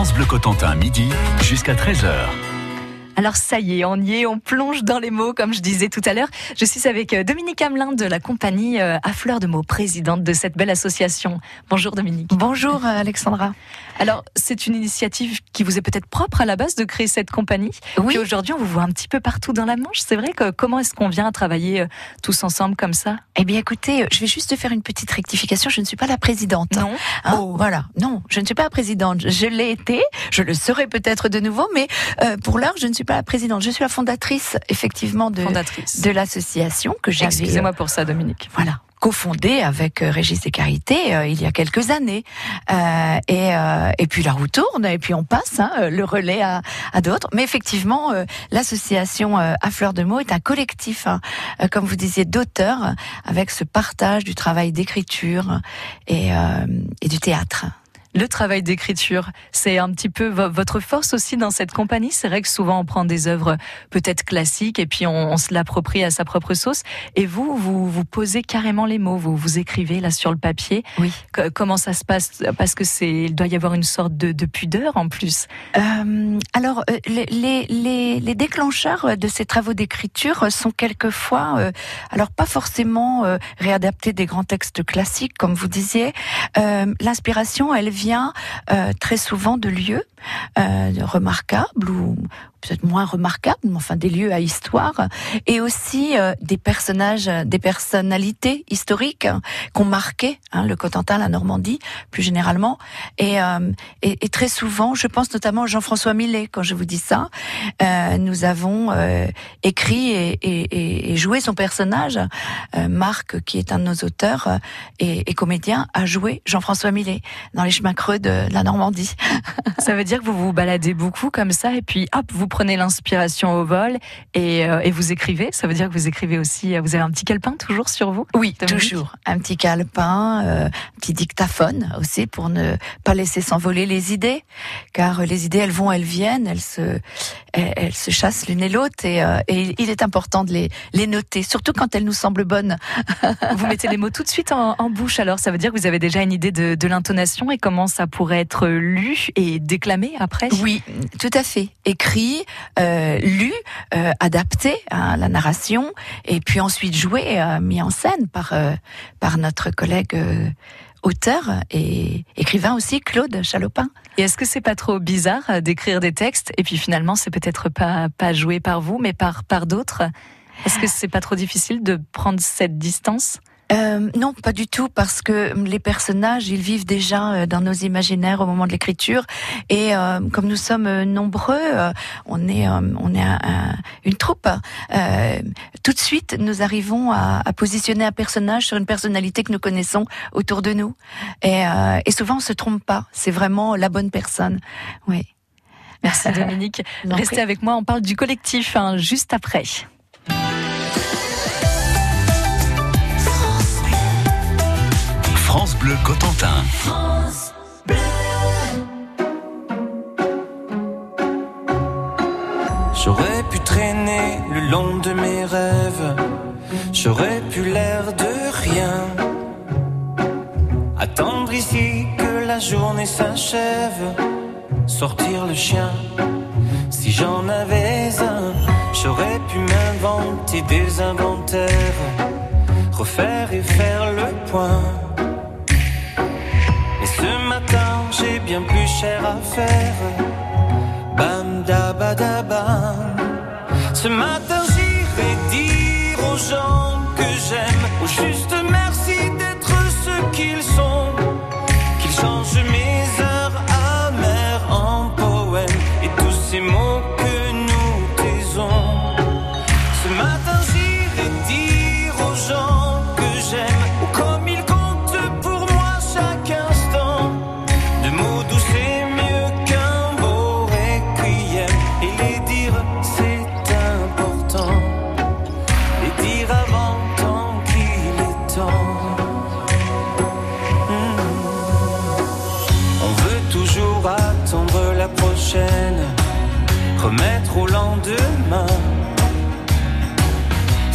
France Bleu Cotentin, midi jusqu'à 13h. Alors ça y est, on y est, on plonge dans les mots, comme je disais tout à l'heure. Je suis avec euh, Dominique Hamelin de la compagnie euh, À Fleur de Mots, présidente de cette belle association. Bonjour Dominique. Bonjour euh, Alexandra. Alors c'est une initiative qui vous est peut-être propre à la base de créer cette compagnie. Oui. aujourd'hui on vous voit un petit peu partout dans la Manche. C'est vrai que comment est-ce qu'on vient à travailler tous ensemble comme ça? Eh bien écoutez, je vais juste faire une petite rectification. Je ne suis pas la présidente. Non. Hein, oh. Voilà. Non, je ne suis pas la présidente. Je l'ai été. Je le serai peut-être de nouveau, mais pour l'heure je ne suis pas la présidente. Je suis la fondatrice, effectivement, de, de l'association que j'ai. Excusez-moi pour ça, Dominique. Voilà cofondée avec euh, Régis Descarités euh, il y a quelques années. Euh, et, euh, et puis la roue tourne et puis on passe hein, le relais à, à d'autres. Mais effectivement, euh, l'association à fleur de mots est un collectif, hein, comme vous disiez, d'auteurs avec ce partage du travail d'écriture et, et du théâtre le travail d'écriture, c'est un petit peu votre force aussi dans cette compagnie? C'est vrai que souvent on prend des œuvres peut-être classiques et puis on, se l'approprie à sa propre sauce. Et vous, vous, vous posez carrément les mots, vous, vous écrivez là sur le papier. Oui. comment ça se passe? Parce que c'est, il doit y avoir une sorte de, de pudeur en plus. Euh, alors, euh, les, les, les, déclencheurs de ces travaux d'écriture sont quelquefois, euh, alors pas forcément euh, réadaptés des grands textes classiques, comme vous disiez. L'inspiration, elle vient euh, très souvent de lieux euh, remarquables ou peut-être moins remarquables, mais enfin des lieux à histoire, et aussi euh, des personnages, des personnalités historiques qui ont marqué hein, le Cotentin, la Normandie, plus généralement. Et, très souvent, je pense notamment à Jean-François Millet, quand je vous dis ça, nous avons écrit et, et, joué son personnage. Marc, qui est un de nos auteurs et comédien, a joué Jean-François Millet dans les chemins creux de la Normandie. ça veut dire que vous vous baladez beaucoup comme ça, et puis hop, vous prenez l'inspiration au vol et, euh, et, vous écrivez. Ça veut dire que vous écrivez aussi. Euh, vous avez un petit calepin toujours sur vous Oui, toujours. Un petit calepin, euh, un petit dictaphone aussi pour ne pas laisser s'envoler les idées, car les idées elles vont, elles viennent, elles se, elles, se chassent l'une et l'autre et, et, il est important de les, les noter, surtout quand elles nous semblent bonnes. vous mettez les mots tout de suite en, en, bouche. Alors ça veut dire que vous avez déjà une idée de, de l'intonation et comment ça pourrait être lu et déclamé après? Oui, tout à fait. Écrit, euh, lu, euh, adapté à la narration, et puis ensuite joué, euh, mis en scène par par notre collègue auteur et écrivain aussi, Claude Chalopin. Et est-ce que c'est pas trop bizarre d'écrire des textes et puis finalement c'est peut-être pas pas joué par vous mais par par d'autres? Est-ce que c'est pas trop difficile de prendre cette distance? Euh, non, pas du tout, parce que les personnages, ils vivent déjà euh, dans nos imaginaires au moment de l'écriture, et euh, comme nous sommes nombreux, on est on est une troupe. tout de suite, nous arrivons à, positionner un personnage sur une personnalité que nous connaissons autour de nous, et, et souvent on se trompe pas. C'est vraiment la bonne personne. Oui. Merci Dominique. Restez avec moi. On parle du collectif hein, juste après. France Bleu Cotentin. J'aurais pu traîner le long de mes rêves. J'aurais pu l'air de rien. Attendre ici que la journée s'achève. Sortir le chien. Si j'en avais un, j'aurais pu m'inventer des inventaires. Refaire et faire le point bien plus cher à faire. Bam da ba da bam. Ce matin, j'irai dire aux gens que j'aime, au juste merci d'être ce qu'ils sont, qu'ils changent mes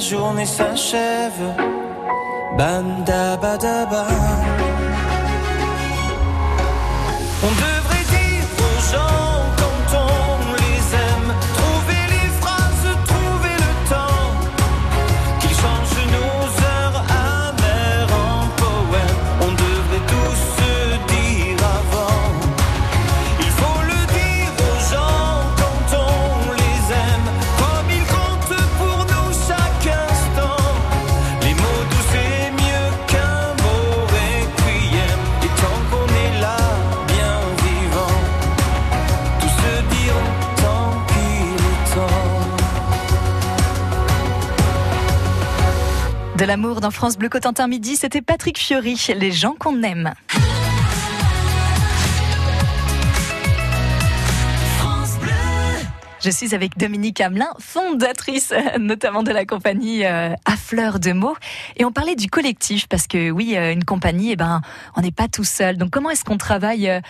journée s'achève. Bam da ba da ba. On De l'amour dans France Bleu Cotentin Midi, c'était Patrick Fiori, les gens qu'on aime. Je suis avec Dominique Hamelin, fondatrice euh, notamment de la compagnie euh, À Fleur de Mots. Et on parlait du collectif parce que oui, euh, une compagnie, eh ben, on n'est pas tout seul. Donc comment est-ce qu'on travaille euh,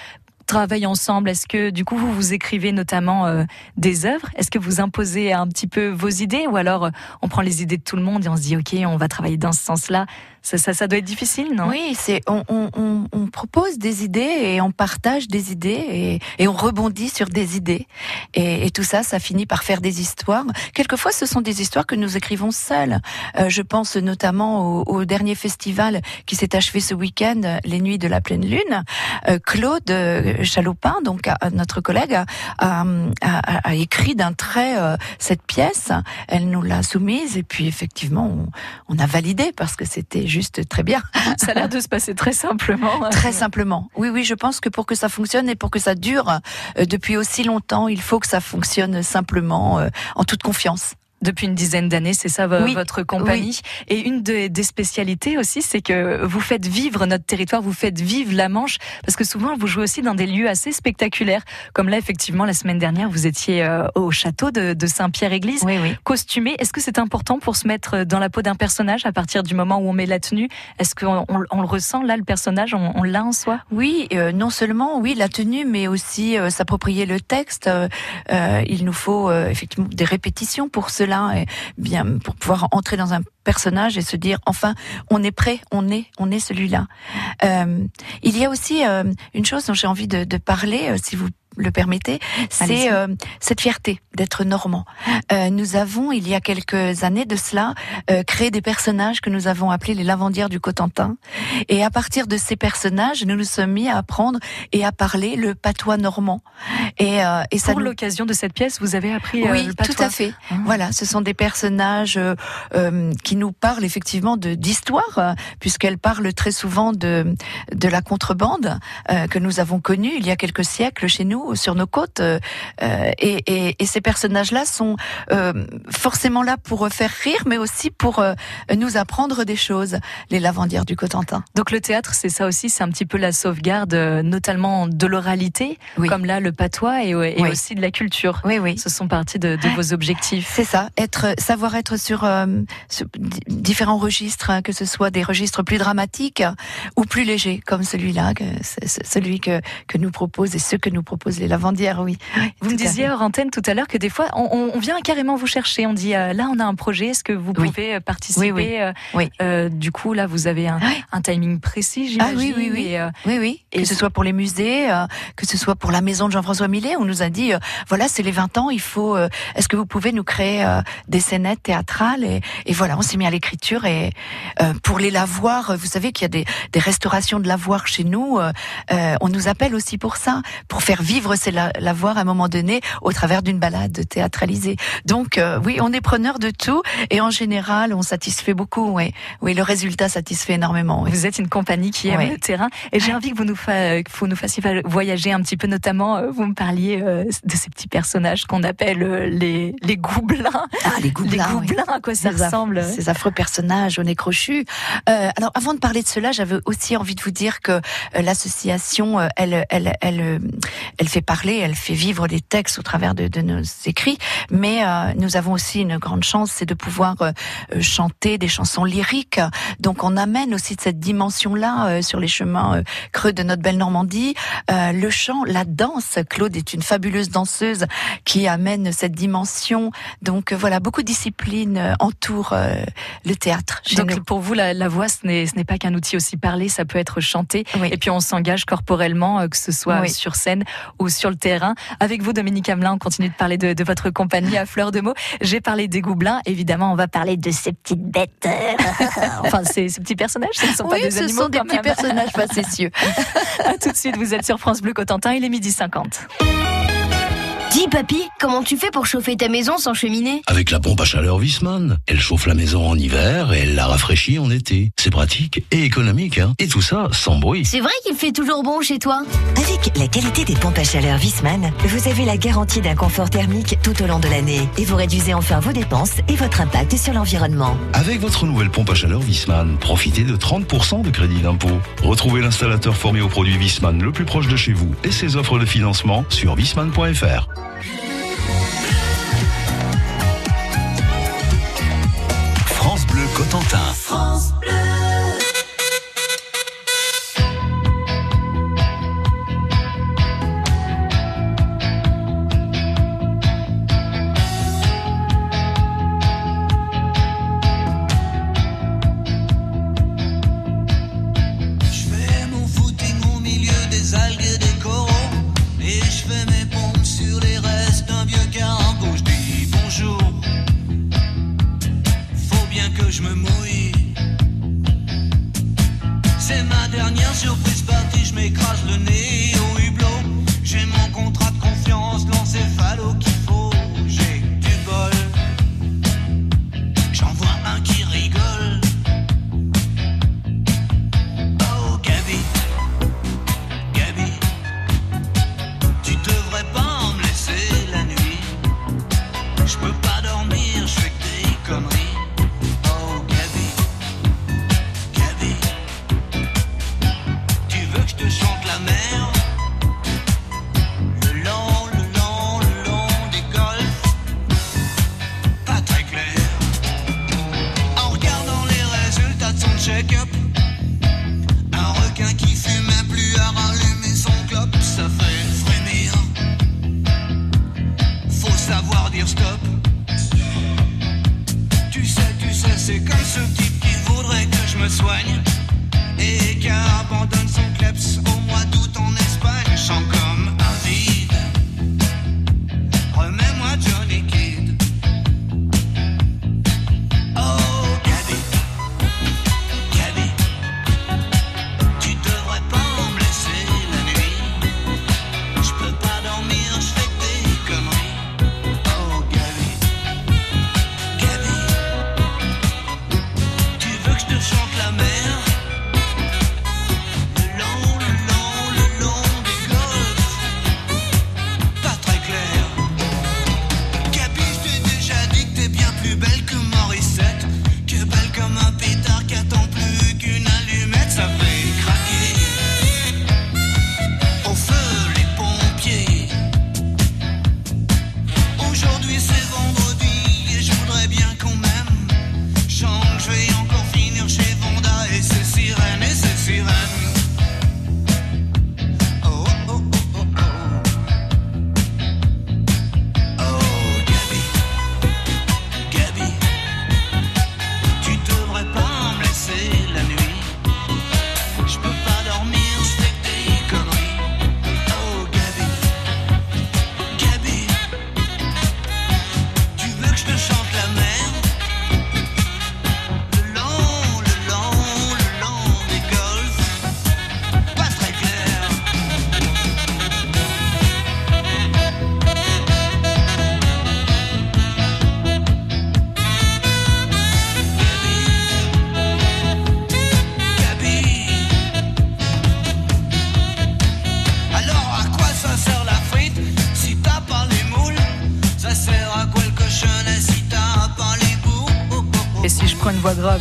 travaille ensemble Est-ce que du coup vous vous écrivez notamment euh, des œuvres? Est-ce que vous imposez un petit peu vos idées? Ou alors euh, on prend les idées de tout le monde et on se dit ok on va travailler dans ce sens-là ça, doit être difficile, non? Oui, c'est on, propose des idées et on partage des idées et, on rebondit sur des idées et, tout ça, ça finit par faire des histoires. Quelquefois, ce sont des histoires que nous écrivons seuls. Euh, je pense notamment au, dernier festival qui s'est achevé ce week-end, les Nuits de la pleine lune. Claude Chalopin, donc notre collègue, a, a- a- a écrit d'un trait euh, cette pièce. Elle nous l'a soumise et puis effectivement, on, on a validé parce que c'était juste très bien. Ça a l'air de se passer très simplement. Très simplement. Oui, oui, je pense que pour que ça fonctionne et pour que ça dure euh, depuis aussi longtemps, il faut que ça fonctionne simplement, euh, en toute confiance. Depuis une dizaine d'années, c'est ça Oui, votre compagnie. Et une des, des spécialités aussi, c'est que vous faites vivre notre territoire, vous faites vivre la Manche, parce que souvent vous jouez aussi dans des lieux assez spectaculaires. Comme là, effectivement, la semaine dernière, vous étiez euh, au château de, de Saint-Pierre-Église, Oui, costumé. Est-ce que c'est important pour se mettre dans la peau d'un personnage à partir du moment où on met la tenue? Est-ce qu'on on, on le ressent là, le personnage, on, on l'a en soi? Oui, euh, non seulement oui la tenue, mais aussi euh, s'approprier le texte. Il nous faut effectivement des répétitions pour cela, et bien pour pouvoir entrer dans un personnage et se dire enfin on est prêt, on est, on est celui-là. Euh, il y a aussi euh, une chose dont j'ai envie de, de parler, euh, si vous le permettez, c'est euh, cette fierté d'être normand. Euh, nous avons, il y a quelques années de cela, euh, créé des personnages que nous avons appelés les lavandières du Cotentin. Et à partir de ces personnages, nous nous sommes mis à apprendre et à parler le patois normand. Et, euh, et ça Pour nous... l'occasion de cette pièce, vous avez appris euh, Oui, le tout à fait. Ah. Voilà, ce sont des personnages euh, euh, qui nous parlent effectivement de d'histoire, euh, puisqu'elles parlent très souvent de de la contrebande euh, que nous avons connue il y a quelques siècles chez nous, sur nos côtes. euh, euh, et, et, et ces personnages-là sont euh, forcément là pour faire rire, mais aussi pour euh, nous apprendre des choses. Les lavandières du Cotentin. Donc le théâtre, c'est ça aussi, c'est un petit peu la sauvegarde, notamment de l'oralité, Oui. comme là le patois, et, et Oui. aussi de la culture. Oui, oui. Ce sont partie de, de vos objectifs. C'est ça, être, savoir être sur, sur différents registres, hein, que ce soit des registres plus dramatiques ou plus légers, comme celui-là, que celui que, que nous propose et ceux que nous proposent les lavandières, oui. Oui, Vous me disiez hors antenne tout à l'heure que des fois, on, vient carrément vous chercher. On dit euh, là, on a un projet. Est-ce que vous pouvez euh, participer Oui, oui. euh, Oui. euh, Du coup, là, vous avez un, timing précis, Ah j'imagine. oui, oui, oui. et, euh, Oui, oui. Et que ce soit pour les musées, que ce soit pour la maison de Jean-François Millet, on nous a dit, voilà, c'est les 20 ans, il faut, est-ce que vous pouvez nous créer des scénettes théâtrales et, et voilà, on s'est mis à l'écriture et euh, pour les lavoirs, euh, vous savez qu'il y a des, des restaurations de lavoirs chez nous, euh, euh, on nous appelle aussi pour ça, pour faire vivre ces la- lavoirs à un moment donné au travers d'une balade théâtralisée. Donc euh, oui, on est preneur de tout et en général, on satisfait beaucoup. Oui, oui, le résultat satisfait énormément. oui. Vous êtes une compagnie qui aime le terrain et j'ai envie que vous nous, fa- que vous nous fassiez voyager un petit peu, notamment euh, vous me parliez euh, de ces petits personnages qu'on appelle les, les goublins. Ah, les les goublins. oui. goublins, à quoi ça ressemble ces affreux personnages au nez crochu. Euh, alors, avant de parler de cela, j'avais aussi envie de vous dire que euh, l'association, euh, elle, elle, elle, elle fait parler, elle fait vivre des textes au travers de, de nos écrits, mais nous avons aussi une grande chance, c'est de pouvoir chanter des chansons lyriques. Donc, on amène aussi cette dimension-là sur les chemins creux de notre belle Normandie. le chant, la danse. Claude est une fabuleuse danseuse qui amène cette dimension. Donc, voilà, beaucoup de disciplines entourent le théâtre. Donc pour vous, la, voix, ce n'est pas qu'un outil aussi parlé, ça peut être chanté. Et puis on s'engage corporellement, euh, que ce soit sur scène ou sur le terrain. Avec vous, Dominique Hamelin, on continue de parler de, votre compagnie à fleur de mots. J'ai parlé des goublins, évidemment, on va parler de ces petites bêtes. enfin, ces, ces, petits personnages, ce ne sont pas des ce animaux. sont des petits personnages facétieux. à tout de suite, vous êtes sur France Bleu Cotentin, il est midi 50. Dis papy, comment tu fais pour chauffer ta maison sans cheminée Avec la pompe à chaleur Wiesmann. Elle chauffe la maison en hiver et elle la rafraîchit en été. C'est pratique et économique, hein. Et tout ça sans bruit. C'est vrai qu'il fait toujours bon chez toi Avec la qualité des pompes à chaleur Wiesmann, vous avez la garantie d'un confort thermique tout au long de l'année et vous réduisez enfin vos dépenses et votre impact sur l'environnement. Avec votre nouvelle pompe à chaleur Wiesmann, profitez de 30% de crédit d'impôt. Retrouvez l'installateur formé au produit Wiesmann le plus proche de chez vous et ses offres de financement sur wiesmann.fr. France Bleu Cotentin. France.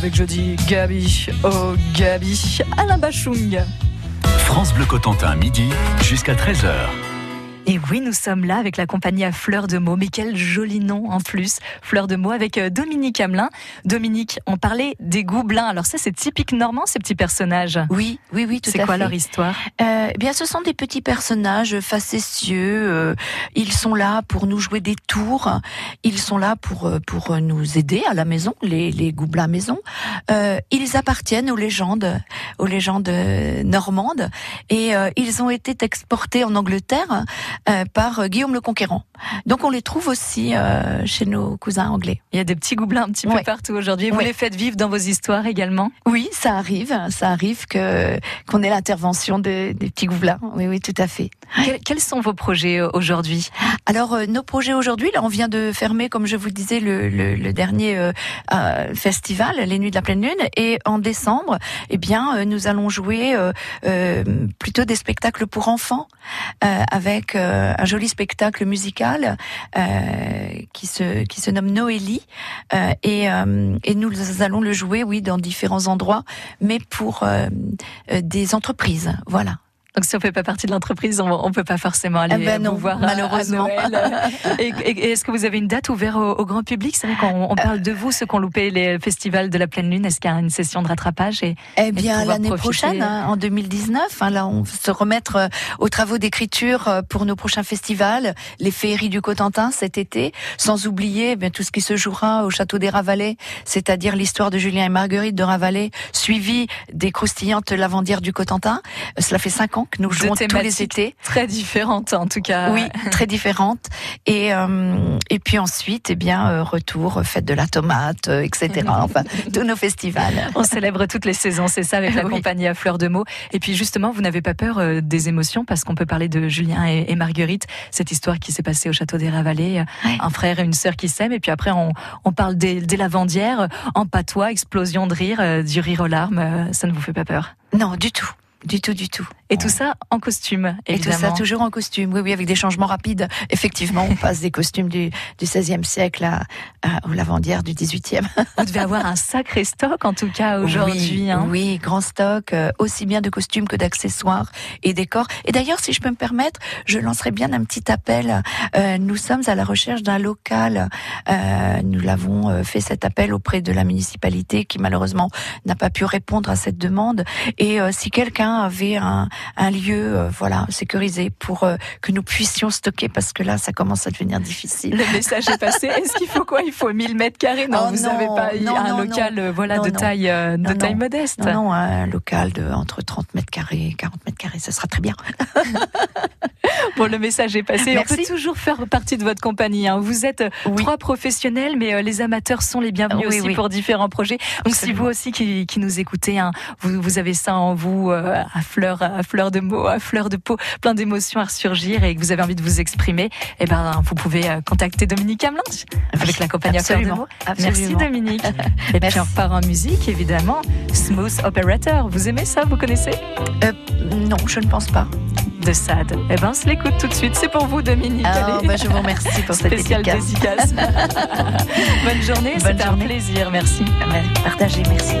Prends une voix grave et que je dis Gabi, oh Gabi, Alain Bachung. France Bleu Cotentin, midi jusqu'à 13h. Oui, nous sommes là avec la compagnie à Fleur de Mots. Mais quel joli nom en plus, Fleur de Mots, avec euh, Dominique Hamelin. Dominique, on parlait des goublins. Alors ça, c'est typique normand, ces petits personnages. Oui, oui, oui, tout à fait. C'est quoi leur histoire? Euh, eh Bien, ce sont des petits personnages facétieux. Euh, ils sont là pour nous jouer des tours. Ils sont là pour euh, pour nous aider à la maison, les, les goublins maison. Euh, ils appartiennent aux légendes, aux légendes normandes, et ils ont été exportés en Angleterre euh, par euh, Guillaume le Conquérant. Donc on les trouve aussi euh, chez nos cousins anglais. Il y a des petits goublins un petit peu partout aujourd'hui. Vous les faites vivre dans vos histoires également? Oui, ça arrive. Ça arrive que qu'on ait l'intervention des, des petits goublins. Oui, oui, tout à fait. Quels sont vos projets aujourd'hui? Alors nos projets aujourd'hui, là, on vient de fermer, comme je vous disais, le, le, le dernier euh, festival, les Nuits de la Pleine Lune, et en décembre, eh bien, nous allons jouer euh, plutôt des spectacles pour enfants avec euh, un joli spectacle musical euh, qui se qui se nomme Noélie euh, et, et nous allons le jouer oui dans différents endroits mais pour des entreprises voilà. Donc si on fait pas partie de l'entreprise, on, ne peut pas forcément aller eh ben vous voir malheureusement. et, est-ce que vous avez une date ouverte au, grand public? C'est vrai qu'on on parle de vous, ceux qui ont loupé les festivals de la pleine lune. Est-ce qu'il y a une session de rattrapage et, Eh bien, l'année prochaine, hein, en 2019, hein, là, on va se remettre euh, aux travaux d'écriture euh, pour nos prochains festivals, les féeries du Cotentin cet été, sans oublier eh bien tout ce qui se jouera au château des Ravalais, c'est-à-dire l'histoire de Julien et Marguerite de Ravalais, suivi des croustillantes lavandières du Cotentin. Euh, cela fait cinq ans que nous jouons tous les étés. Très différentes en tout cas. Oui, très différentes. Et euh, et puis ensuite, eh bien, euh, retour, fête de la tomate, euh, etc. Enfin, tous nos festivals. On célèbre toutes les saisons, c'est ça, avec la compagnie à fleur de mots. Et puis justement, vous n'avez pas peur des émotions? Parce qu'on peut parler de Julien et, Marguerite, cette histoire qui s'est passée au château des Ravalais, un frère et une sœur qui s'aiment. Et puis après, on, on parle des, des lavandières, en patois, explosion de rire, du rire aux larmes. Ça ne vous fait pas peur? Non, du tout. Du tout, du tout. Et tout ça en costume, évidemment. Et tout ça toujours en costume, oui, oui, avec des changements rapides. Effectivement, on passe des costumes du, du 16e siècle à, à, aux lavandières du 18e. Vous devez avoir un sacré stock, en tout cas, aujourd'hui. Oui, hein. oui, grand stock, euh, aussi bien de costumes que d'accessoires et décors. Et d'ailleurs, si je peux me permettre, je lancerai bien un petit appel. Euh, nous sommes à la recherche d'un local. Euh, nous l'avons euh, fait cet appel auprès de la municipalité qui, malheureusement, n'a pas pu répondre à cette demande. Et euh, si quelqu'un avait un, un lieu euh, voilà sécurisé pour euh, que nous puissions stocker parce que là ça commence à devenir difficile. Le message est passé. Est-ce qu'il faut quoi? Il faut 1000 mètres carrés? Non, oh vous n'avez pas non, un local euh, voilà de taille de taille modeste. Non, un local de entre 30 mètres carrés, 40 mètres carrés, ça sera très bien. bon, le message est passé. On peut toujours faire partie de votre compagnie. Hein. Vous êtes trois professionnels, mais les amateurs sont les bienvenus aussi pour différents projets. Donc, si vous aussi qui, qui nous écoutez, hein, vous, vous avez ça en vous, à fleur, à fleur de mots, à fleur de peau, plein d'émotions à ressurgir et que vous avez envie de vous exprimer, eh ben, vous pouvez euh, contacter Dominique Hamelin avec la compagnie à fleur de mots. Merci Dominique. et puis on repart en musique, évidemment. Smooth Operator. Vous aimez ça Vous connaissez? Euh, Non, je ne pense pas. De Sad. Eh ben, on se l'écoute tout de suite. C'est pour vous, Dominique. Ah, bah, je vous remercie pour cette dédicace. Bonne journée. C'était un plaisir. Merci. Partagez. Merci.